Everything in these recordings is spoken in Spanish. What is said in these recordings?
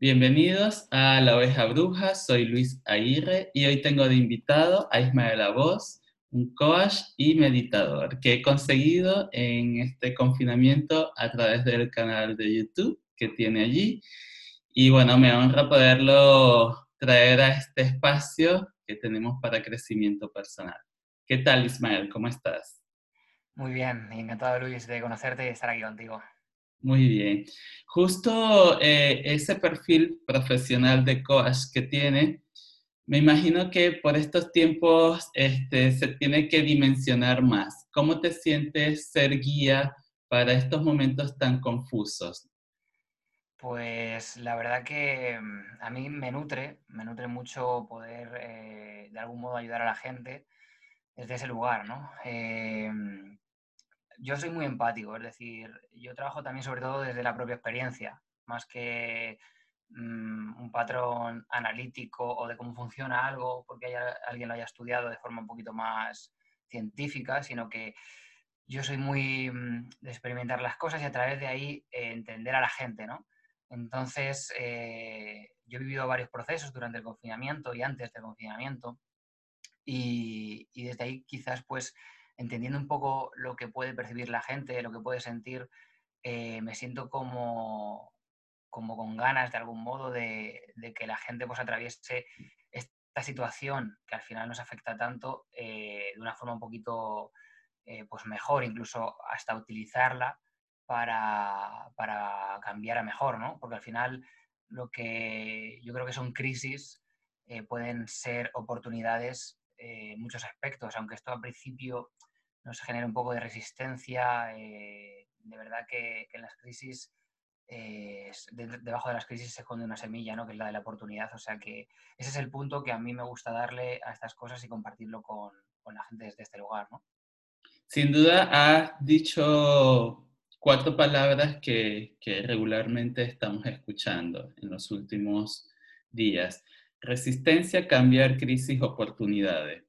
Bienvenidos a La Oveja Bruja, soy Luis Aguirre y hoy tengo de invitado a Ismael Voz, un coach y meditador que he conseguido en este confinamiento a través del canal de YouTube que tiene allí. Y bueno, me honra poderlo traer a este espacio que tenemos para crecimiento personal. ¿Qué tal, Ismael? ¿Cómo estás? Muy bien, encantado, Luis, de conocerte y estar aquí contigo. Muy bien. Justo eh, ese perfil profesional de coach que tiene, me imagino que por estos tiempos este, se tiene que dimensionar más. ¿Cómo te sientes ser guía para estos momentos tan confusos? Pues la verdad que mm, a mí me nutre, me nutre mucho poder eh, de algún modo ayudar a la gente desde ese lugar, ¿no? Em, yo soy muy empático, es decir, yo trabajo también sobre todo desde la propia experiencia, más que mm, un patrón analítico o de cómo funciona algo porque haya, alguien lo haya estudiado de forma un poquito más científica, sino que yo soy muy mm, de experimentar las cosas y a través de ahí eh, entender a la gente, ¿no? Entonces, eh, yo he vivido varios procesos durante el confinamiento y antes del confinamiento y, y desde ahí quizás pues entendiendo un poco lo que puede percibir la gente, lo que puede sentir, eh, me siento como, como con ganas de algún modo de, que la gente pues atraviese esta situación que al final nos afecta tanto eh, de una forma un poquito eh, pues mejor, incluso hasta utilizarla para, para, cambiar a mejor, ¿no? Porque al final lo que yo creo que son crisis pueden ser oportunidades en muchos aspectos, aunque esto al principio nos genera un poco de resistencia. Eh, de verdad que, en las crisis, eh, debajo de las crisis se esconde una semilla, ¿no? que es la de la oportunidad. O sea que ese es el punto que a mí me gusta darle a estas cosas y compartirlo con, la gente desde este lugar. ¿no? Sin duda has dicho cuatro palabras que, que regularmente estamos escuchando en los últimos días. Resistencia, cambiar, crisis, oportunidades.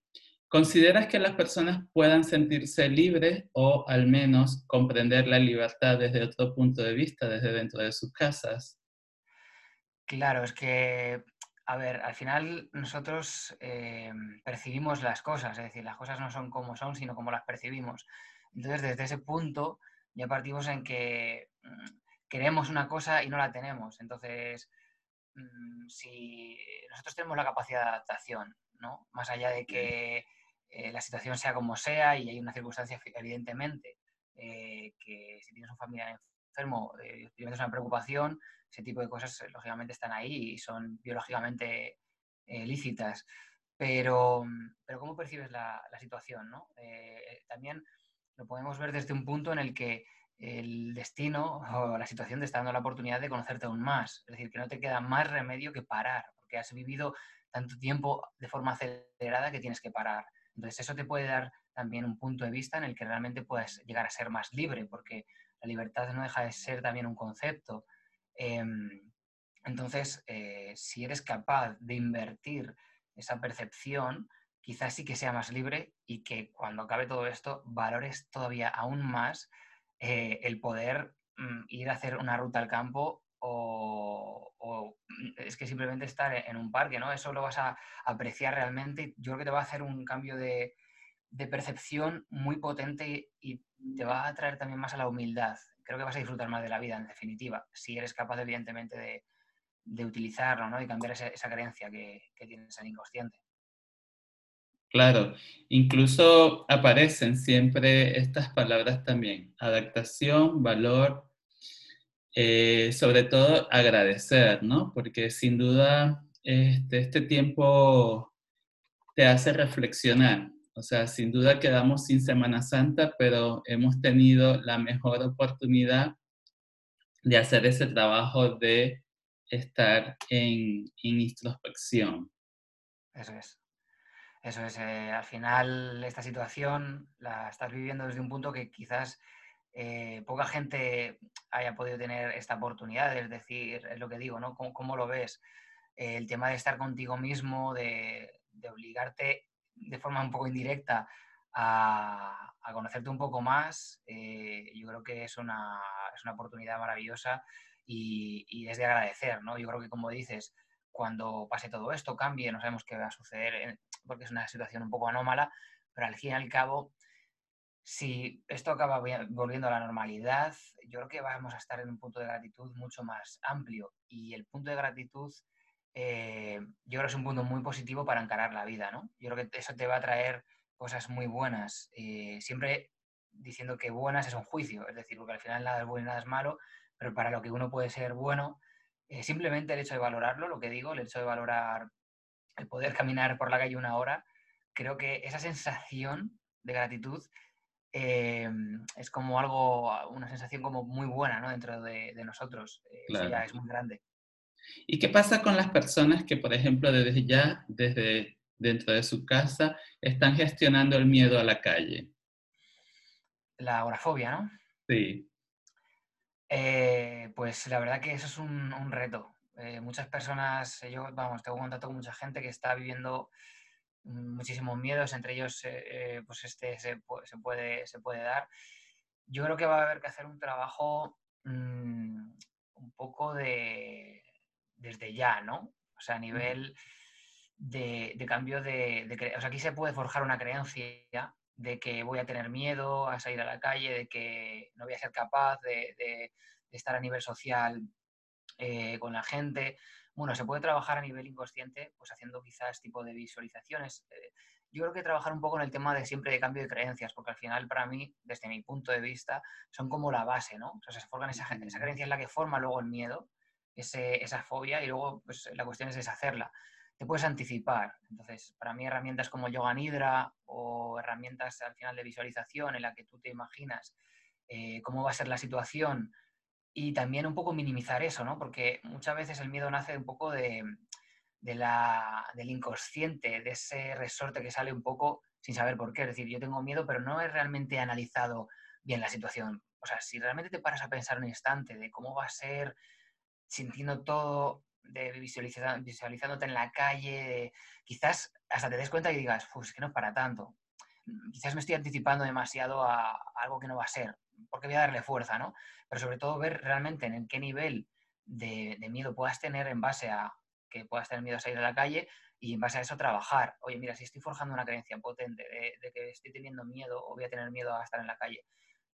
¿Consideras que las personas puedan sentirse libres o al menos comprender la libertad desde otro punto de vista, desde dentro de sus casas? Claro, es que, a ver, al final nosotros eh, percibimos las cosas, es decir, las cosas no son como son, sino como las percibimos. Entonces, desde ese punto ya partimos en que mm, queremos una cosa y no la tenemos. Entonces, mm, si nosotros tenemos la capacidad de adaptación, ¿no? Más allá de que eh, la situación sea como sea y hay una circunstancia, evidentemente, eh, que si tienes un familiar enfermo, eh, experimentas una preocupación, ese tipo de cosas lógicamente están ahí y son biológicamente lícitas. Pero, pero ¿cómo percibes la, la situación? ¿no? también lo podemos ver desde un punto en el que el destino o la situación te está dando la oportunidad de conocerte aún más. Es decir, que no te queda más remedio que parar, porque has vivido tanto tiempo de forma acelerada que tienes que parar. Entonces, eso te puede dar también un punto de vista en el que realmente puedes llegar a ser más libre, porque la libertad no deja de ser también un concepto. Em, entonces, eh, si eres capaz de invertir esa percepción, quizás sí que sea más libre y que cuando acabe todo esto valores todavía aún más eh, el poder mm, ir a hacer una ruta al campo o, es que simplemente estar en un parque, ¿no? Eso lo vas a apreciar realmente. Yo creo que te va a hacer un cambio de, percepción muy potente y te va a traer también más a la humildad. Creo que vas a disfrutar más de la vida, en definitiva, si eres capaz, evidentemente, de, de utilizarlo, ¿no? Y cambiar esa, creencia que, que tienes en inconsciente. Claro, incluso aparecen siempre estas palabras también, adaptación, valor, eh, sobre todo agradecer, ¿no? Porque sin duda este, este, tiempo te hace reflexionar. O sea, sin duda quedamos sin Semana Santa, pero hemos tenido la mejor oportunidad de hacer ese trabajo de estar en, introspección. Eso es. Eso es. Eh, al final, esta situación la estás viviendo desde un punto que quizás eh, poca gente haya podido tener esta oportunidad, es decir, es lo que digo, ¿no? ¿Cómo, lo ves? el tema de estar contigo mismo, de, obligarte de forma un poco indirecta a, conocerte un poco más, eh, yo creo que es una, es una oportunidad maravillosa y, y, es de agradecer, ¿no? Yo creo que, como dices, cuando pase todo esto, cambie, no sabemos qué va a suceder, porque es una situación un poco anómala, pero al fin y al cabo, si esto acaba volviendo a la normalidad, yo creo que vamos a estar en un punto de gratitud mucho más amplio y el punto de gratitud eh, yo creo que es un punto muy positivo para encarar la vida, ¿no? Yo creo que eso te va a traer cosas muy buenas, eh, siempre diciendo que buenas es un juicio, es decir, porque al final nada es bueno y nada es malo, pero para lo que uno puede ser bueno, eh, simplemente el hecho de valorarlo, lo que digo, el hecho de valorar el poder caminar por la calle una hora, creo que esa sensación de gratitud es como algo, una sensación como muy buena ¿no? dentro de, nosotros. Eso ya es muy grande. ¿Y qué pasa con las personas que, por ejemplo, desde ya, desde dentro de su casa, están gestionando el miedo a la calle? La agorafobia, ¿no? Sí. Eh, pues la verdad que eso es un, reto. Eh, muchas personas, yo, vamos, tengo contacto con mucha gente que está viviendo muchísimos miedos, entre ellos, eh, pues este se, puede, se puede dar. Yo creo que va a haber que hacer un trabajo mm, un poco de, desde ya, ¿no? O sea, a nivel de, cambio de, O sea, aquí se puede forjar una creencia de que voy a tener miedo a salir a la calle, de que no voy a ser capaz de, estar a nivel social eh, con la gente. Bueno, se puede trabajar a nivel inconsciente, pues haciendo quizás tipo de visualizaciones. Eh, yo creo que trabajar un poco en el tema de siempre de cambio de creencias, porque al final para mí, desde mi punto de vista, son como la base, ¿no? O sea, se forman esa, esa creencia es la que forma luego el miedo esa fobia y luego pues, la cuestión es deshacerla. Te puedes anticipar. Entonces, para mí herramientas como Yoga Nidra o herramientas al final de visualización en la que tú te imaginas eh, cómo va a ser la situación y también un poco minimizar eso, ¿no? Porque muchas veces el miedo nace un poco de, la, del inconsciente, de ese resorte que sale un poco sin saber por qué. Es decir, yo tengo miedo, pero no he realmente analizado bien la situación. O sea, si realmente te paras a pensar un instante de cómo va a ser sintiendo todo, de visualizándote en la calle, quizás hasta te des cuenta y digas, pues que no es para tanto. Quizás me estoy anticipando demasiado a, algo que no va a ser, porque voy a darle fuerza, ¿no? Pero sobre todo ver realmente en qué nivel de, miedo puedas tener en base a que puedas tener miedo a salir a la calle y en base a eso trabajar. Oye, mira, si estoy forjando una creencia potente de, que estoy teniendo miedo o voy a tener miedo a estar en la calle,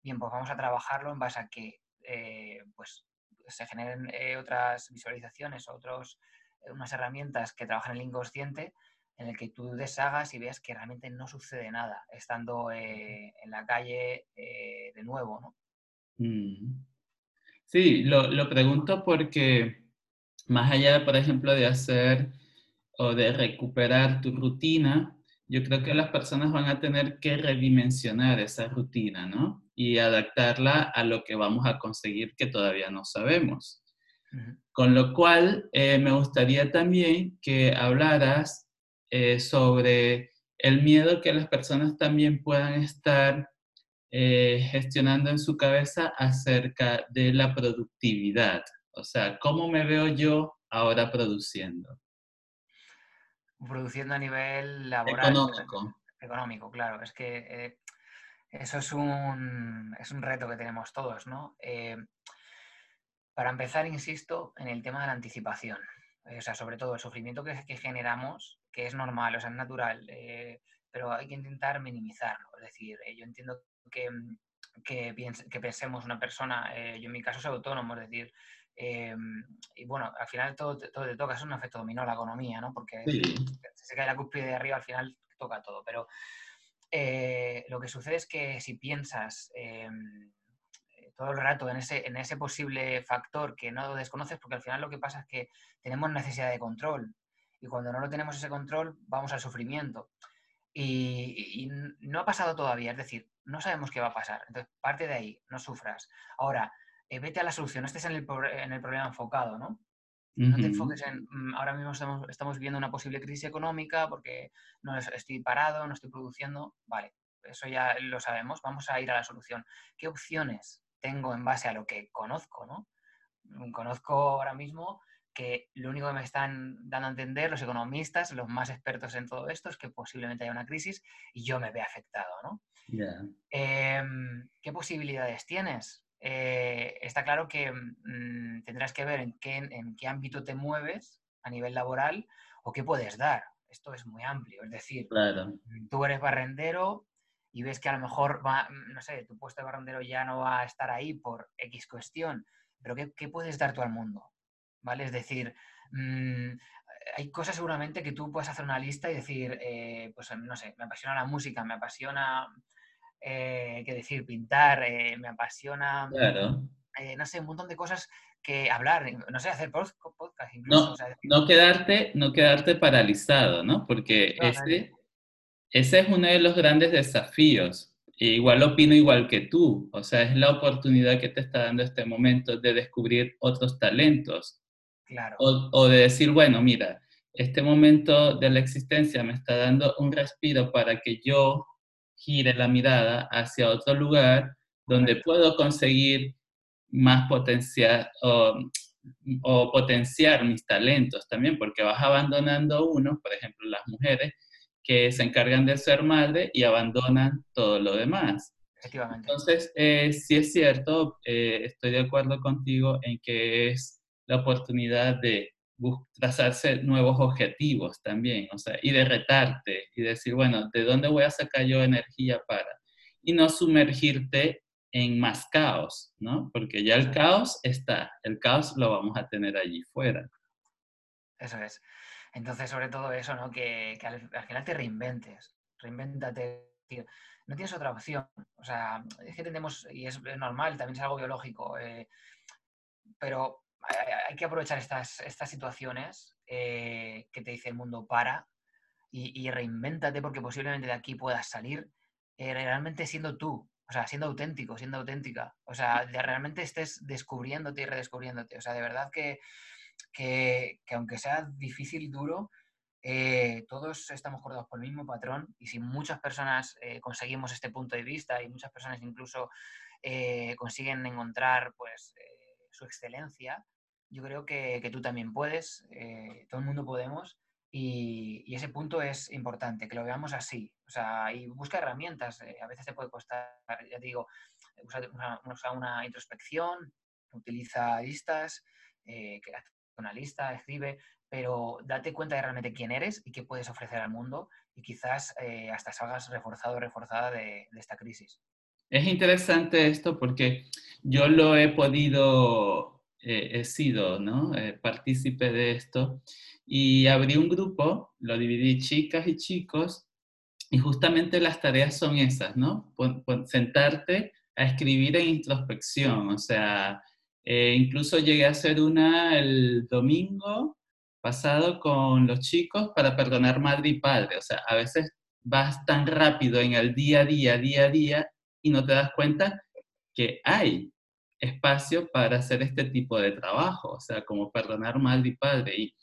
bien, pues vamos a trabajarlo en base a que, eh, pues, se generen eh, otras visualizaciones, otros, eh, unas herramientas que trabajan el inconsciente en el que tú deshagas y veas que realmente no sucede nada estando eh, en la calle de nuevo, ¿no? Sí, lo, lo, pregunto porque más allá, por ejemplo, de hacer o de recuperar tu rutina, yo creo que las personas van a tener que redimensionar esa rutina, ¿no? Y adaptarla a lo que vamos a conseguir que todavía no sabemos. Con lo cual, eh, me gustaría también que hablaras eh, sobre el miedo que las personas también puedan estar eh, gestionando en su cabeza acerca de la productividad. O sea, ¿cómo me veo yo ahora produciendo? produciendo a nivel laboral. Económico. Económico, claro. Es que eh, eso es un, es un reto que tenemos todos, ¿no? Eh, para empezar, insisto, en el tema de la anticipación. O sea, sobre todo el sufrimiento que, que, generamos, que es normal, o sea, es natural, pero hay que intentar minimizarlo. Es decir, yo entiendo que, que, que, pensemos una persona, yo en mi caso soy autónomo, es decir, y bueno, al final todo, todo te toca, es un efecto dominó la economía, ¿no? Porque si se cae la cúspide de arriba, al final toca todo. Pero eh, lo que sucede es que si piensas eh, todo el rato en ese, en ese posible factor que no desconoces, porque al final lo que pasa es que tenemos necesidad de control. Y cuando no lo tenemos ese control, vamos al sufrimiento. Y, y, no ha pasado todavía, es decir, no sabemos qué va a pasar. Entonces, parte de ahí, no sufras. Ahora, eh, vete a la solución, este es en el, en el problema enfocado, ¿no? No te enfoques en, mm, ahora mismo estamos, estamos viendo una posible crisis económica porque no estoy parado, no estoy produciendo, vale, eso ya lo sabemos, vamos a ir a la solución. ¿Qué opciones tengo en base a lo que conozco, ¿no? Conozco ahora mismo que lo único que me están dando a entender los economistas, los más expertos en todo esto, es que posiblemente haya una crisis y yo me vea afectado, ¿no? Em, ¿Qué posibilidades tienes? Eh, está claro que mm, tendrás que ver en qué, en qué ámbito te mueves a nivel laboral o qué puedes dar. Esto es muy amplio, es decir, tú eres barrendero y ves que a lo mejor, va, mm, no sé, tu puesto de barrendero ya no va a estar ahí por X cuestión, pero ¿qué, qué puedes dar tú al mundo? ¿Vale? Es decir, mm, hay cosas seguramente que tú puedes hacer una lista y decir, eh, pues no sé, me apasiona la música, me apasiona eh, qué decir, pintar, eh, me apasiona, no sé, un montón de cosas que hablar, no sé, hacer podcast incluso. No, quedarte, no quedarte paralizado, ¿no? Porque ese, ese es uno de los grandes desafíos. E igual opino igual que tú, o sea, es la oportunidad que te está dando este momento de descubrir otros talentos. Claro. O, o de decir, bueno, mira, este momento de la existencia me está dando un respiro para que yo gire la mirada hacia otro lugar donde puedo conseguir más potencial o, potenciar mis talentos también, porque vas abandonando uno, por ejemplo, las mujeres que se encargan de ser madre y abandonan todo lo demás. Efectivamente. Entonces, eh, sí es cierto, eh, estoy de acuerdo contigo en que es la oportunidad de trazarse nuevos objetivos también, o sea, y de retarte y decir, bueno, ¿de dónde voy a sacar yo energía para? Y no sumergirte en más caos, ¿no? Porque ya el caos está, el caos lo vamos a tener allí fuera. Eso es. Entonces, sobre todo eso, ¿no? Que, al, final te reinventes, reinvéntate, tío. No tienes otra opción. O sea, es que tenemos, y es normal, también es algo biológico, eh, pero hay que aprovechar estas, estas situaciones eh, que te dice el mundo para y, y, reinvéntate porque posiblemente de aquí puedas salir eh, realmente siendo tú, o sea, siendo auténtico, siendo auténtica, o sea, de realmente estés descubriéndote y redescubriéndote, o sea, de verdad que, que, aunque sea difícil y duro, eh, todos estamos cortados por el mismo patrón y si muchas personas conseguimos este punto de vista y muchas personas incluso consiguen encontrar pues su excelencia, yo creo que, tú también puedes, eh, todo el mundo podemos, y, ese punto es importante, que lo veamos así. O sea, y busca herramientas, eh, a veces te puede costar, ya te digo, usa una, introspección, utiliza listas, eh, una lista, escribe, pero date cuenta de realmente quién eres y qué puedes ofrecer al mundo y quizás eh, hasta salgas reforzado o reforzada de, de esta crisis. Es interesante esto porque yo lo he podido he sido ¿no? Eh, partícipe de esto y abrí un grupo, lo dividí chicas y chicos y justamente las tareas son esas, ¿no? sentarte a escribir en introspección, o sea, eh, incluso llegué a hacer una el domingo pasado con los chicos para perdonar madre y padre, o sea, a veces vas tan rápido en el día a día, día a día, y no te das cuenta que hay espacio para hacer este tipo de trabajo, o sea, como perdonar madre y padre, y,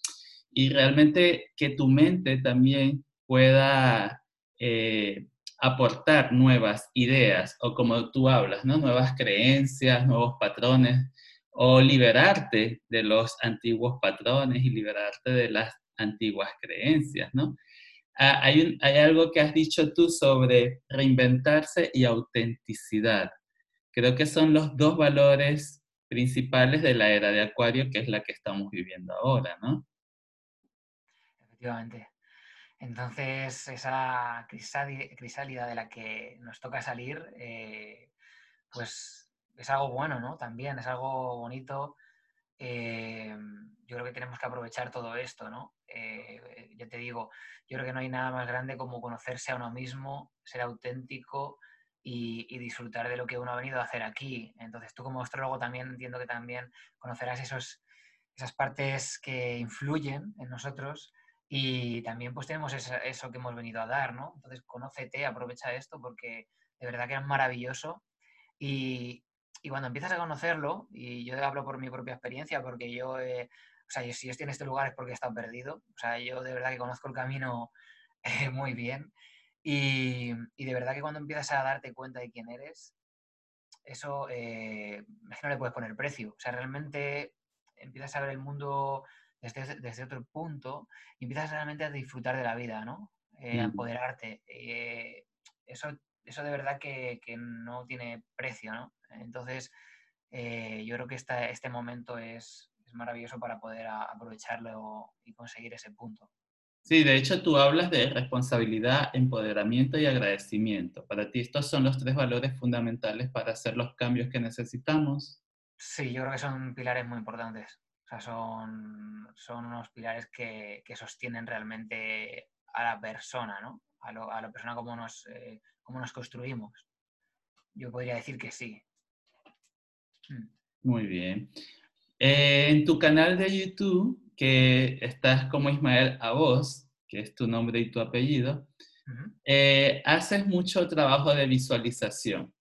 y realmente que tu mente también pueda eh, aportar nuevas ideas, o como tú hablas, ¿no? Nuevas creencias, nuevos patrones, o liberarte de los antiguos patrones y liberarte de las antiguas creencias, ¿no? Ah, hay, hay algo que has dicho tú sobre reinventarse y autenticidad. Creo que son los dos valores principales de la era de Acuario, que es la que estamos viviendo ahora, ¿no? Efectivamente. Entonces, esa crisálida de la que nos toca salir, eh, pues es algo bueno, ¿no? También es algo bonito. Eh, yo creo que tenemos que aprovechar todo esto, ¿no? Eh, ya te digo, yo creo que no hay nada más grande como conocerse a uno mismo, ser auténtico y, disfrutar de lo que uno ha venido a hacer aquí. Entonces tú como astrólogo también entiendo que también conocerás esos, esas partes que influyen en nosotros y también pues tenemos eso, que hemos venido a dar, ¿no? Entonces conócete, aprovecha esto porque de verdad que es maravilloso y, y cuando empiezas a conocerlo, y yo hablo por mi propia experiencia porque yo, o sea, si yo estoy en este lugar es porque he estado perdido, o sea, yo de verdad que conozco el camino muy bien y, de verdad que cuando empiezas a darte cuenta de quién eres, eso eh, no le puedes poner precio. O sea, realmente empiezas a ver el mundo desde, desde otro punto y empiezas realmente a disfrutar de la vida, ¿no? Eh, a empoderarte. Eh, eso, eso de verdad que, que, no tiene precio, ¿no? Entonces, yo creo que esta, este momento es, es maravilloso para poder aprovecharlo y conseguir ese punto. Sí, de hecho tú hablas de responsabilidad, empoderamiento y agradecimiento. Para ti estos son los tres valores fundamentales para hacer los cambios que necesitamos. Sí, yo creo que son pilares muy importantes. O sea, son, son unos pilares que, que sostienen realmente a la persona, ¿no? A, lo, a la persona como nos, eh, como nos construimos. Yo podría decir que sí. Mm. Muy bien. Eh, en tu canal de YouTube que estás como Ismael a vos, que es tu nombre y tu apellido, eh, haces mucho trabajo de visualización.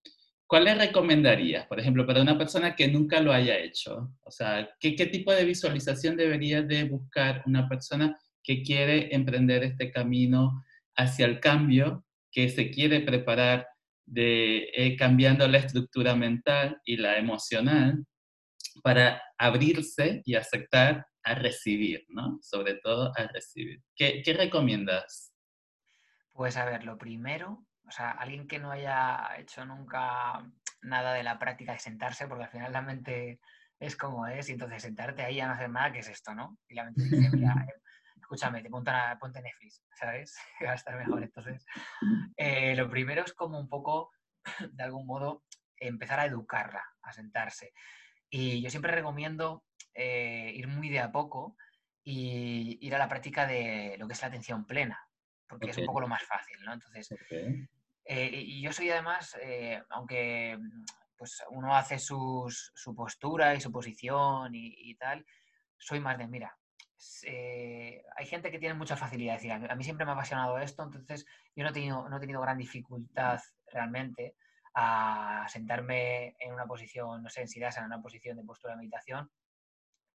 ¿Cuál le recomendarías, por ejemplo, para una persona que nunca lo haya hecho? O sea, ¿qué, qué tipo de visualización debería de buscar una persona que quiere emprender este camino hacia el cambio, que se quiere preparar de eh, cambiando la estructura mental y la emocional para abrirse y aceptar a recibir, ¿no? Sobre todo a recibir. ¿Qué, qué recomiendas? Pues a ver, lo primero, o sea, alguien que no haya hecho nunca nada de la práctica de sentarse, porque al final la mente es como es, y entonces sentarte ahí a no hacer nada, ¿qué es esto, no? Y la mente dice, mira, escúchame, te ponte, ponte Netflix, ¿sabes? Va a estar mejor. Entonces, eh, lo primero es como un poco, de algún modo, empezar a educarla, a sentarse. Y yo siempre recomiendo eh, ir muy de a poco y ir a la práctica de lo que es la atención plena, porque es un poco lo más fácil, ¿no? Entonces, eh, y yo soy además, eh, aunque pues uno hace su postura y su posición y, tal, soy más de, mira, hay gente que tiene mucha facilidad, decir, a mí siempre me ha apasionado esto, entonces yo no he tenido, no he tenido gran dificultad realmente a sentarme en una posición, no sé, en en una posición de postura de meditación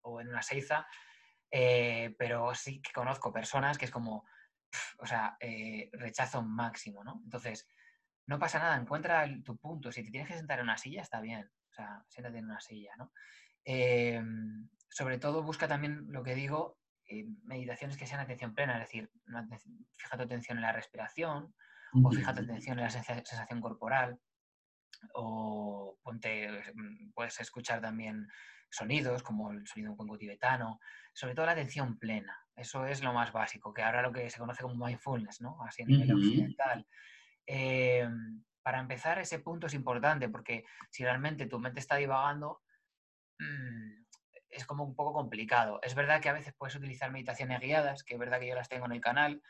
o en una seiza, eh, pero sí que conozco personas que es como, o sea, eh, rechazo máximo, ¿no? Entonces, no pasa nada, encuentra tu punto. Si te tienes que sentar en una silla, está bien, o sea, siéntate en una silla, ¿no? Eh, sobre todo busca también lo que digo, meditaciones que sean atención plena, es decir, fija tu atención en la respiración o fija tu atención en la sensación corporal o ponte, mm, puedes escuchar también sonidos como el sonido de un cuenco tibetano, sobre todo la atención plena. Eso es lo más básico, que ahora lo que se conoce como mindfulness, ¿no? Así a nivel occidental. Em, para empezar, ese punto es importante porque si realmente tu mente está divagando, mm, es como un poco complicado. Es verdad que a veces puedes utilizar meditaciones guiadas, que es verdad que yo las tengo en el canal,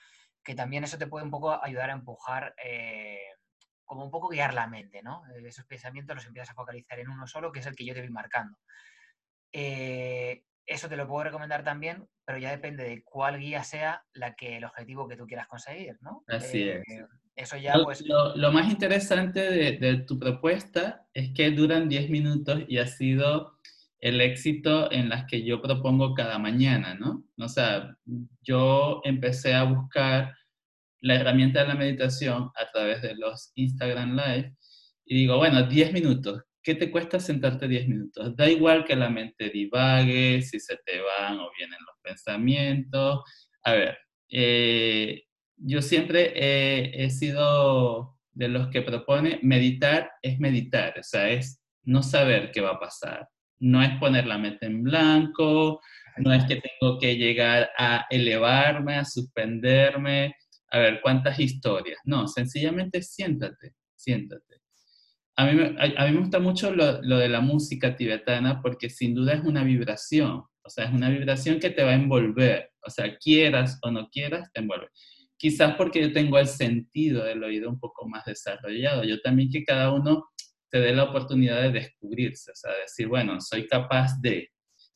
que también eso te puede un poco ayudar a empujar eh, como un poco guiar la mente, ¿no? Eh, esos pensamientos los empiezas a focalizar en uno solo, que es el que yo te voy marcando. Eh, eso te lo puedo recomendar también, pero ya depende de cuál guía sea la que el objetivo que tú quieras conseguir, ¿no? Así es. Eh, eso ya, lo, pues... Lo, más interesante de, de, tu propuesta es que duran 10 minutos y ha sido el éxito en las que yo propongo cada mañana, ¿no? O sea, yo empecé a buscar la herramienta de la meditación a través de los Instagram Live y digo, bueno, 10 minutos. ¿Qué te cuesta sentarte 10 minutos? Da igual que la mente divague, si se te van o vienen los pensamientos. A ver, eh, yo siempre he, sido de los que propone meditar es meditar, o sea, es no saber qué va a pasar. No es poner la mente en blanco, no es que tengo que llegar a elevarme, a suspenderme, a ver cuántas historias. No, sencillamente siéntate, siéntate. A mí, a, mí me gusta mucho lo, lo, de la música tibetana porque sin duda es una vibración, o sea, es una vibración que te va a envolver, o sea, quieras o no quieras, te envuelve. Quizás porque yo tengo el sentido del oído un poco más desarrollado. Yo también que cada uno te dé la oportunidad de descubrirse, o sea, decir, bueno, soy capaz de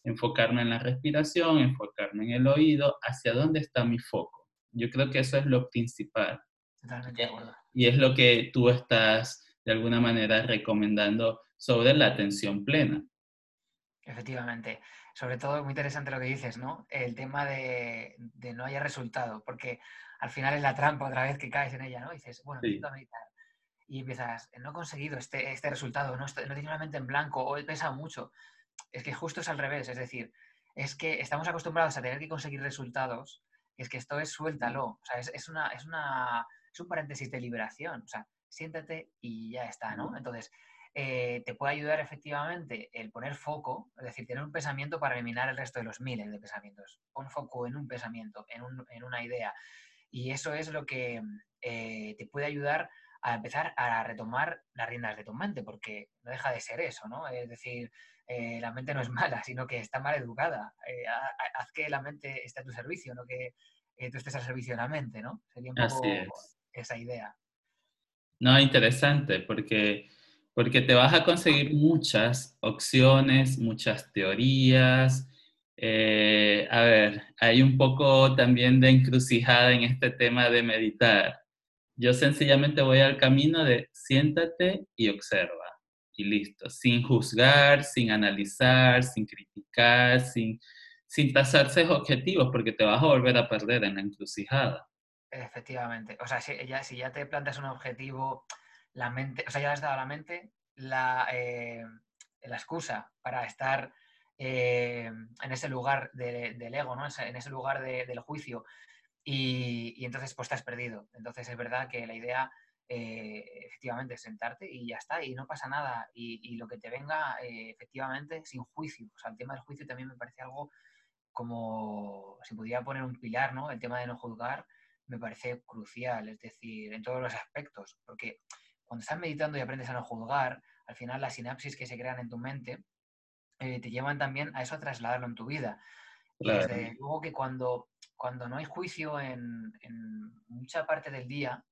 enfocarme en la respiración, enfocarme en el oído, hacia dónde está mi foco. Yo creo que eso es lo principal. Totalmente de acuerdo. Y es lo que tú estás de alguna manera recomendando sobre la atención plena. Efectivamente. Sobre todo, muy interesante lo que dices, ¿no? El tema de, de no haya resultado, porque al final es la trampa otra vez que caes en ella, ¿no? Y dices, bueno, sí. a meditar. Y empiezas, no he conseguido este, este resultado, no, estoy, no tengo la mente en blanco, o he pesado mucho. Es que justo es al revés, es decir, es que estamos acostumbrados a tener que conseguir resultados, y es que esto es suéltalo, o sea, es, una, es, una, es un paréntesis de liberación, o sea, siéntate y ya está, ¿no? Entonces, eh, te puede ayudar efectivamente el poner foco, es decir, tener un pensamiento para eliminar el resto de los miles de pensamientos. Pon foco en un pensamiento, en, un, en una idea. Y eso es lo que eh, te puede ayudar a empezar a retomar las riendas de tu mente, porque no deja de ser eso, ¿no? Es decir, eh, la mente no es mala, sino que está mal educada. haz que la mente esté a tu servicio, no que tú estés al servicio de la mente, ¿no? Sería un poco esa idea. No, interesante, porque porque te vas a conseguir muchas opciones, muchas teorías. Eh, a ver, hay un poco también de encrucijada en este tema de meditar. Yo sencillamente voy al camino de siéntate y observa. Y listo, sin juzgar, sin analizar, sin criticar, sin, sin tasarse objetivos, porque te vas a volver a perder en la encrucijada. Efectivamente. O sea, si ya, si ya te planteas un objetivo la mente, o sea, ya le has dado a la mente la, eh, la excusa para estar eh, en ese lugar del ego, ¿no? en ese lugar del juicio. Y, entonces pues estás perdido. Entonces es verdad que la idea eh, efectivamente sentarte y ya está, y no pasa nada. Y, lo que te venga efectivamente sin juicio. O sea, el tema del juicio también me parece algo como, si pudiera poner un pilar, ¿no? El tema de no juzgar me parece crucial, es decir, en todos los aspectos, porque cuando estás meditando y aprendes a no juzgar, al final las sinapsis que se crean en tu mente eh, te llevan también a eso a trasladarlo en tu vida. Y desde luego que cuando, cuando no hay juicio en, mucha parte del día, eh,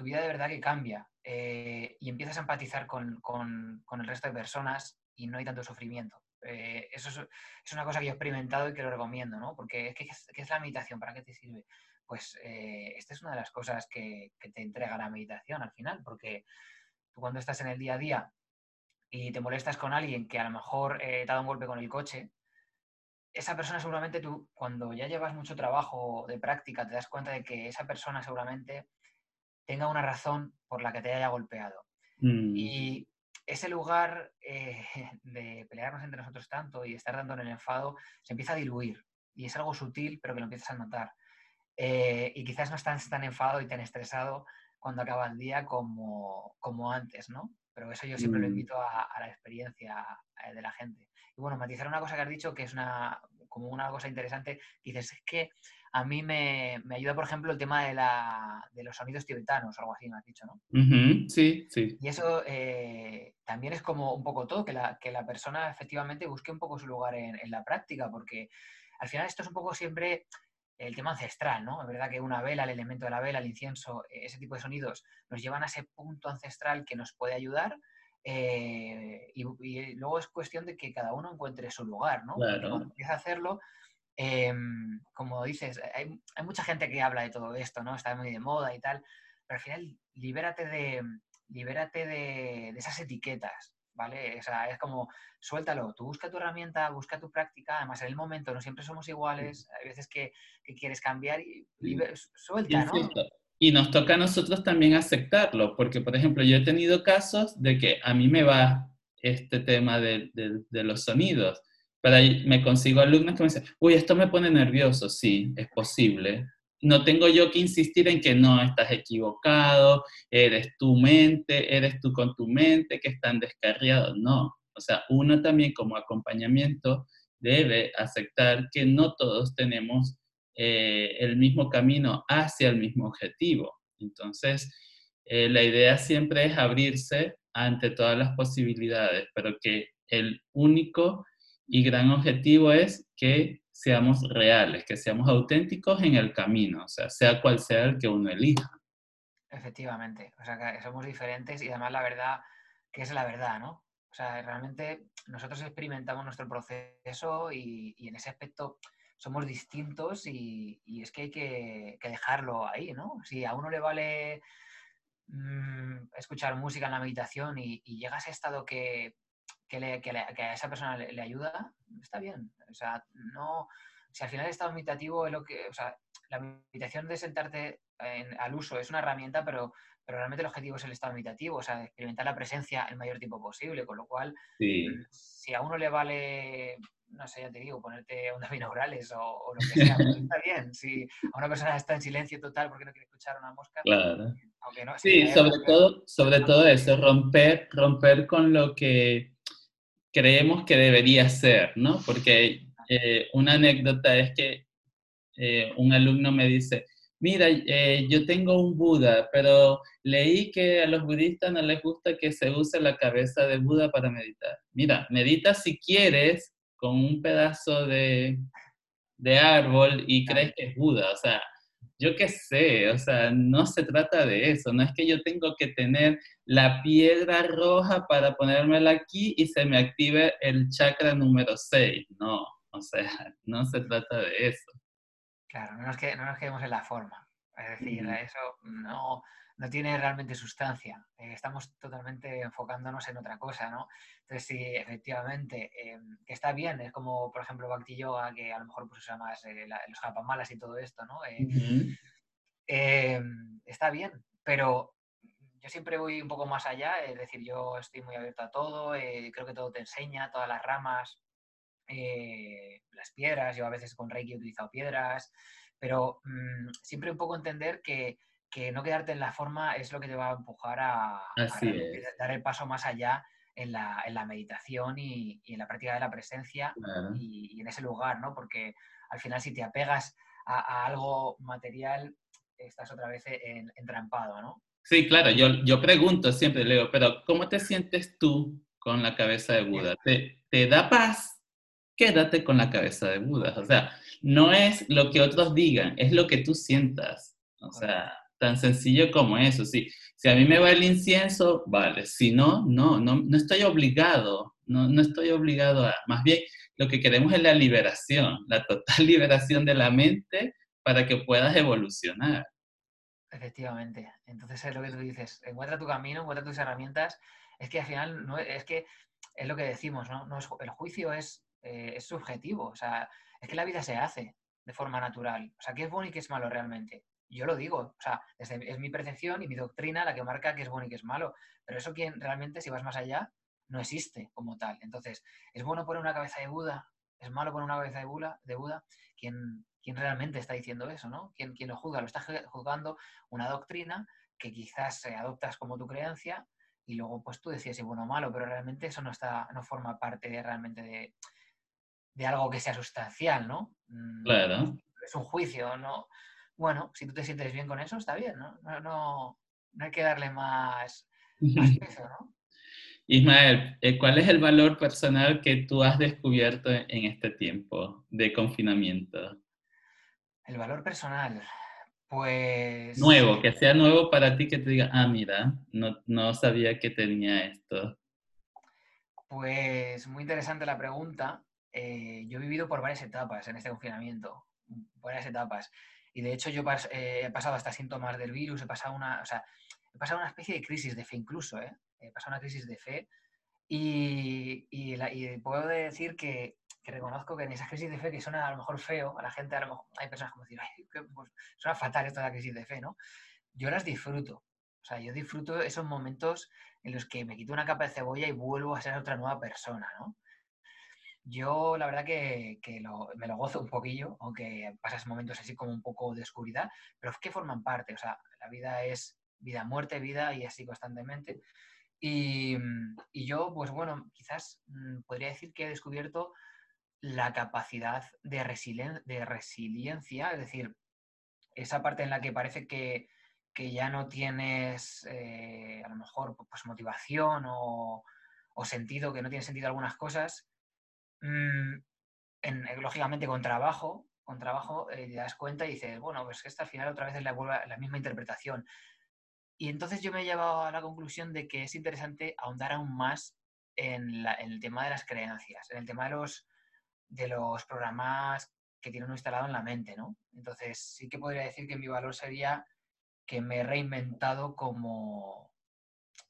tu vida de verdad que cambia eh, y empiezas a empatizar con, el resto de personas y no hay tanto sufrimiento. eso es, una cosa que yo he experimentado y que lo recomiendo, ¿no? Porque ¿qué, es la meditación? ¿Para qué te sirve? pues eh, esta es una de las cosas que, te entrega la meditación al final, porque tú cuando estás en el día a día y te molestas con alguien que a lo mejor eh, te ha dado un golpe con el coche, esa persona seguramente tú, cuando ya llevas mucho trabajo de práctica, te das cuenta de que esa persona seguramente tenga una razón por la que te haya golpeado. Mm. Y ese lugar eh, de pelearnos entre nosotros tanto y estar dando en el enfado se empieza a diluir. Y es algo sutil, pero que lo empiezas a notar. Eh, y quizás no estás tan enfadado y tan estresado cuando acaba el día como, como antes, ¿no? Pero eso yo siempre lo mm. invito a, la experiencia eh, de la gente. Y bueno, matizar una cosa que has dicho que es una, como una cosa interesante, dices, es que a mí me, me, ayuda, por ejemplo, el tema de, la, de los sonidos tibetanos, o algo así me has dicho, ¿no? Sí, sí. Y eso eh, también es como un poco todo, que la, que la persona efectivamente busque un poco su lugar en, en la práctica, porque al final esto es un poco siempre el tema ancestral, ¿no? Es verdad que una vela, el elemento de la vela, el incienso, eh, ese tipo de sonidos nos llevan a ese punto ancestral que nos puede ayudar. Eh, y, luego es cuestión de que cada uno encuentre su lugar, ¿no? Cuando empieza a hacerlo, em, como dices, hay, mucha gente que habla de todo esto, ¿no? Está muy de moda y tal, pero al final libérate de, libérate de esas etiquetas, ¿vale? O sea, es como, suéltalo, tú busca tu herramienta, busca tu práctica, además en el momento no siempre somos iguales, hay veces que, quieres cambiar y, suelta, ¿no? Y nos toca a nosotros también aceptarlo, porque por ejemplo yo he tenido casos de que a mí me va este tema de, de los sonidos, pero ahí me consigo alumnos que me dicen, uy, esto me pone nervioso, sí, es posible, no tengo yo que insistir en que no estás equivocado, eres tu mente, eres tú con tu mente, que están descarriados. No, o sea, uno también como acompañamiento debe aceptar que no todos tenemos eh, el mismo camino hacia el mismo objetivo. Entonces, eh, la idea siempre es abrirse ante todas las posibilidades, pero que el único y gran objetivo es que seamos reales, que seamos auténticos en el camino, sea cual sea el que uno elija. Efectivamente, o sea, que somos diferentes y además la verdad, que es la verdad, ¿no? O sea, realmente nosotros experimentamos nuestro proceso y, en ese aspecto somos distintos y, es que hay que, dejarlo ahí, ¿no? Si a uno le vale mm, escuchar música en la meditación y, llega a ese estado que, a esa persona le, ayuda, está bien. O sea, no, si al final el estado meditativo es lo que, o sea, la meditación de sentarte al uso es una herramienta, pero, pero realmente el objetivo es el estado meditativo, o sea, experimentar la presencia el mayor tiempo posible, con lo cual, si a uno le vale no sé, ya te digo, ponerte unas binaurales o, o lo que sea, pues está bien. Si a una persona está en silencio total porque no quiere escuchar una mosca, Claro. aunque no. Sí, si sobre todo, sobre todo eso, romper, romper con lo que creemos que debería ser, ¿no? Porque eh, una anécdota es que eh, un alumno me dice, mira, eh, yo tengo un Buda, pero leí que a los budistas no les gusta que se use la cabeza de Buda para meditar. Mira, medita si quieres con un pedazo de, de árbol y crees que es Buda, o sea, yo qué sé, o sea, no se trata de eso, no es que yo tengo que tener la piedra roja para ponérmela aquí y se me active el chakra número 6, no, o sea, no se trata de eso. Claro, no nos, que, no nos quedemos en la forma, es decir, eso no, no tiene realmente sustancia. Eh, estamos totalmente enfocándonos en otra cosa, ¿no? Entonces, sí, efectivamente, eh, que está bien, es como, por ejemplo, Bhakti Yoga, que a lo mejor pues, usa más eh, la, los japamalas y todo esto, ¿no? Ujú. está bien, pero yo siempre voy un poco más allá, es decir, yo estoy muy abierto a todo, creo que todo te enseña, todas las ramas, las piedras, yo a veces con Reiki he utilizado piedras, pero mm, siempre un poco entender que que no quedarte en la forma es lo que te va a empujar a, a Así dar el paso más allá en la, en la meditación y, y en la práctica de la presencia claro. y, y en ese lugar, ¿no? Porque al final si te apegas a, a algo material, estás otra vez en- entrampado, ¿no? Sí, claro, yo, yo pregunto siempre, Leo, pero ¿cómo te sientes tú con la cabeza de Buda? ¿Te, te da paz? Quédate con la cabeza de Buda. O sea, no es lo que otros digan, es lo que tú sientas. O sea, tan sencillo como eso. Si a mí me va el incienso, vale. Si no, no, no, no estoy obligado. No, no estoy obligado a. Más bien, lo que queremos es la liberación, la total liberación de la mente para que puedas evolucionar. Efectivamente. Entonces es lo que tú dices, encuentra tu camino, encuentra tus herramientas. Es que al final, no, es que es lo que decimos, ¿no? no es, el juicio es, eh, es subjetivo. O sea, es que la vida se hace de forma natural. O sea, ¿qué es bueno y qué es malo realmente? Yo lo digo, o sea, desde- es mi percepción y mi doctrina la que marca qué es bueno y qué es malo. Pero eso quien realmente, si vas más allá, no existe como tal. Entonces, ¿es bueno poner una cabeza de Buda? ¿Es malo poner una cabeza de Buda? De Buda? ¿Quién, quién realmente está diciendo eso, ¿no? ¿Quién, quién lo juzga? Lo está ju- juzgando una doctrina que quizás eh, adoptas como tu creencia y luego pues tú decides si bueno o malo, pero realmente eso no, está, no forma parte de, realmente de, de algo que sea sustancial, ¿no? Mm, Claro. Es un juicio, ¿no? Bueno, si tú te sientes bien con eso, está bien, ¿no? No, no, no hay que darle más, más peso, ¿no? Ismael, eh, ¿cuál es el valor personal que tú has descubierto en en este tiempo de confinamiento? El valor personal, pues... Nuevo, que sea nuevo para ti, que te diga, ah, mira, no, no sabía que tenía esto. Pues muy interesante la pregunta. Eh, yo he vivido por varias etapas en este confinamiento, varias etapas. Y de hecho yo pas- eh, he pasado hasta síntomas del virus, he pasado una, o sea, he pasado una especie de crisis de fe incluso, ¿eh? He pasado una crisis de fe y, y la- y puedo decir que, que reconozco que en esas crisis de fe que suena a lo mejor feo, a la gente a lo mejor, hay personas como decir, ay, que, pues, suena fatal esto de la crisis de fe, ¿no? Yo las disfruto. O sea, yo disfruto esos momentos en los que me quito una capa de cebolla y vuelvo a ser otra nueva persona, ¿no? Yo la verdad que, lo- me lo gozo un poquillo, aunque pasas momentos así como un poco de oscuridad, pero es que forman parte, o sea, la vida es vida, muerte, vida y así constantemente. Y, mm, yo, pues bueno, quizás mm, podría decir que he descubierto la capacidad de, de resiliencia, es decir, esa parte en la que parece que, que ya no tienes eh, a lo mejor pues, motivación o, o sentido, que no tiene sentido algunas cosas, mm, en- eh, lógicamente con trabajo, con trabajo eh, te das cuenta y dices, bueno, pues que esta al final otra vez es la, la misma interpretación. Y entonces yo me he llevado a la conclusión de que es interesante ahondar aún más en, la- en el tema de las creencias, en el tema de los, de los programas que tiene uno instalado en la mente, ¿no? Entonces sí que podría decir que mi valor sería que me he reinventado como,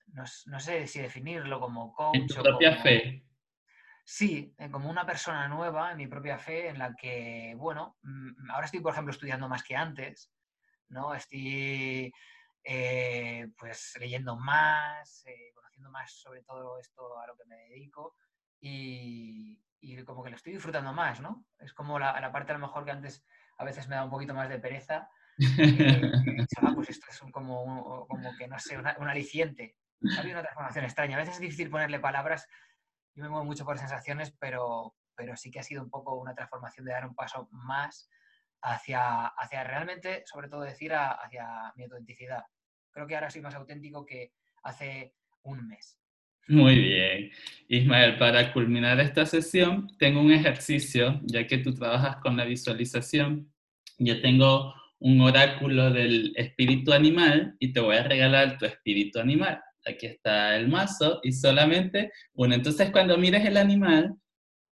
no, no sé si definirlo como En tu coach o propia como... fe. Sí, eh, como una persona nueva en mi propia fe, en la que, bueno, mm, ahora estoy, por ejemplo, estudiando más que antes, ¿no? Estoy, eh, pues, leyendo más, eh, conociendo más sobre todo esto a lo que me dedico, y, como que lo estoy disfrutando más, ¿no? Es como la, parte a lo mejor que antes a veces me da un poquito más de pereza. pues esto es como, como que, no sé, un aliciente. Ha habido una transformación extraña. A veces es difícil ponerle palabras. Yo me muevo mucho por sensaciones, pero, pero sí que ha sido un poco una transformación de dar un paso más hacia, hacia realmente, sobre todo decir, hacia mi autenticidad. Creo que ahora soy más auténtico que hace un mes. Muy bien. Ismael, para culminar esta sesión, tengo un ejercicio, ya que tú trabajas con la visualización. Yo tengo un oráculo del espíritu animal y te voy a regalar tu espíritu animal. Aquí está el mazo y solamente, bueno, entonces cuando mires el animal,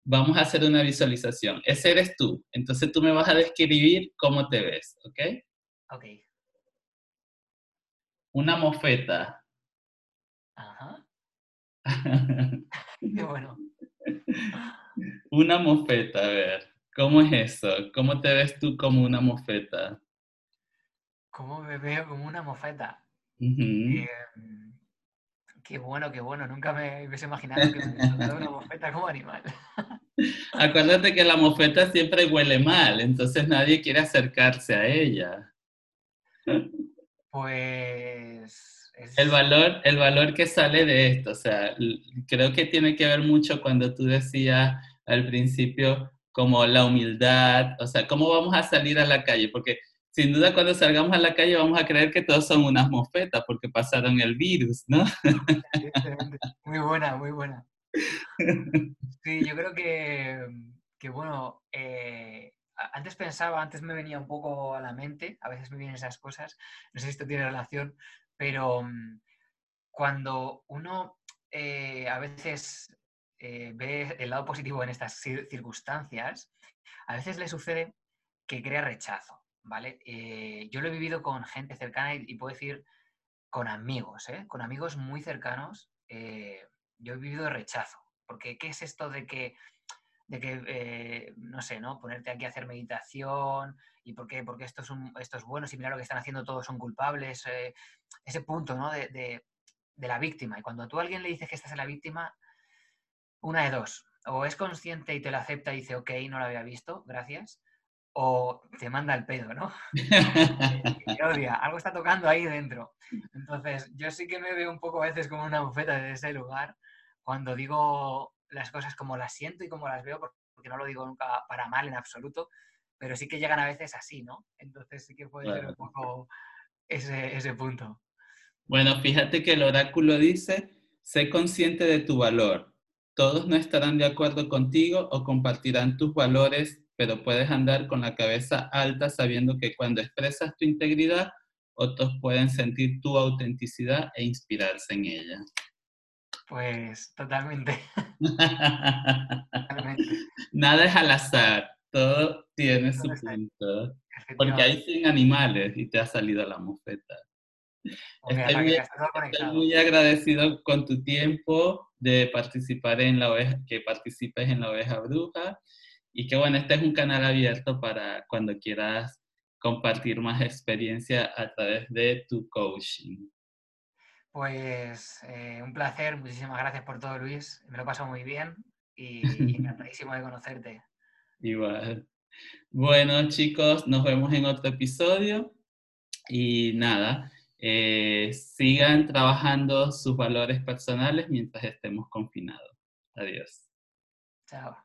vamos a hacer una visualización. Ese eres tú. Entonces tú me vas a describir cómo te ves, ¿ok? Ok. Una mofeta. Ajá. Qué bueno. Una mofeta, a ver. ¿Cómo es eso? ¿Cómo te ves tú como una mofeta? ¿Cómo me veo como una mofeta? Qué bueno, qué bueno. Nunca me hubiese imaginado que me una mofeta como animal. Acuérdate que la mofeta siempre huele mal, entonces nadie quiere acercarse a ella. Pues... El, valor, el valor que sale de esto, o sea, creo que tiene que ver mucho cuando tú decías al principio como la humildad, o sea, cómo vamos a salir a la calle, porque sin duda cuando salgamos a la calle vamos a creer que todos son unas mofetas porque pasaron el virus, ¿no? Muy buena, muy buena. Sí, yo creo que, que bueno, eh, antes pensaba, antes me venía un poco a la mente, a veces me vienen esas cosas, no sé si esto tiene relación, pero mm, cuando uno eh, a veces eh, ve el lado positivo en estas circunstancias, a veces le sucede que crea rechazo. ¿Vale? Eh, yo lo he vivido con gente cercana y, puedo decir con amigos, ¿eh? Con amigos muy cercanos, eh, yo he vivido rechazo. Porque, ¿qué es esto de que, de que no sé, ¿no? Ponerte aquí a hacer meditación y por qué, porque esto es, esto es bueno, si mira lo que están haciendo todos son culpables, ese punto, ¿no? De, de, la víctima. Y cuando tú a alguien le dices que estás en la víctima, una de dos. O es consciente y te lo acepta y dice, ok, no lo había visto, gracias o te manda el pedo, ¿no? y odia, algo está tocando ahí dentro. Entonces, yo sí que me veo un poco a veces como una bufeta de ese lugar cuando digo las cosas como las siento y como las veo, porque no lo digo nunca para mal en absoluto, pero sí que llegan a veces así, ¿no? Entonces sí que puede ser un poco ese, ese punto. Bueno, fíjate que el oráculo dice, sé consciente de tu valor. Todos no estarán de acuerdo contigo o compartirán tus valores pero puedes andar con la cabeza alta sabiendo que cuando expresas tu integridad, otros pueden sentir tu autenticidad e inspirarse en ella. Pues totalmente. Nada es al azar, todo tiene su punto. Porque hay 100 animales y te ha salido la mofeta. Estoy muy, estoy muy, agradecido con tu tiempo de participar en la oveja, que participes en la oveja bruja y que bueno, este es un canal abierto para cuando quieras compartir más experiencia a través de tu coaching. Pues eh, un placer, muchísimas gracias por todo Luis, me lo he pasado muy bien y, encantadísimo de conocerte. Igual. Bueno chicos, nos vemos en otro episodio y nada, eh, sigan trabajando sus valores personales mientras estemos confinados. Adiós. Chao.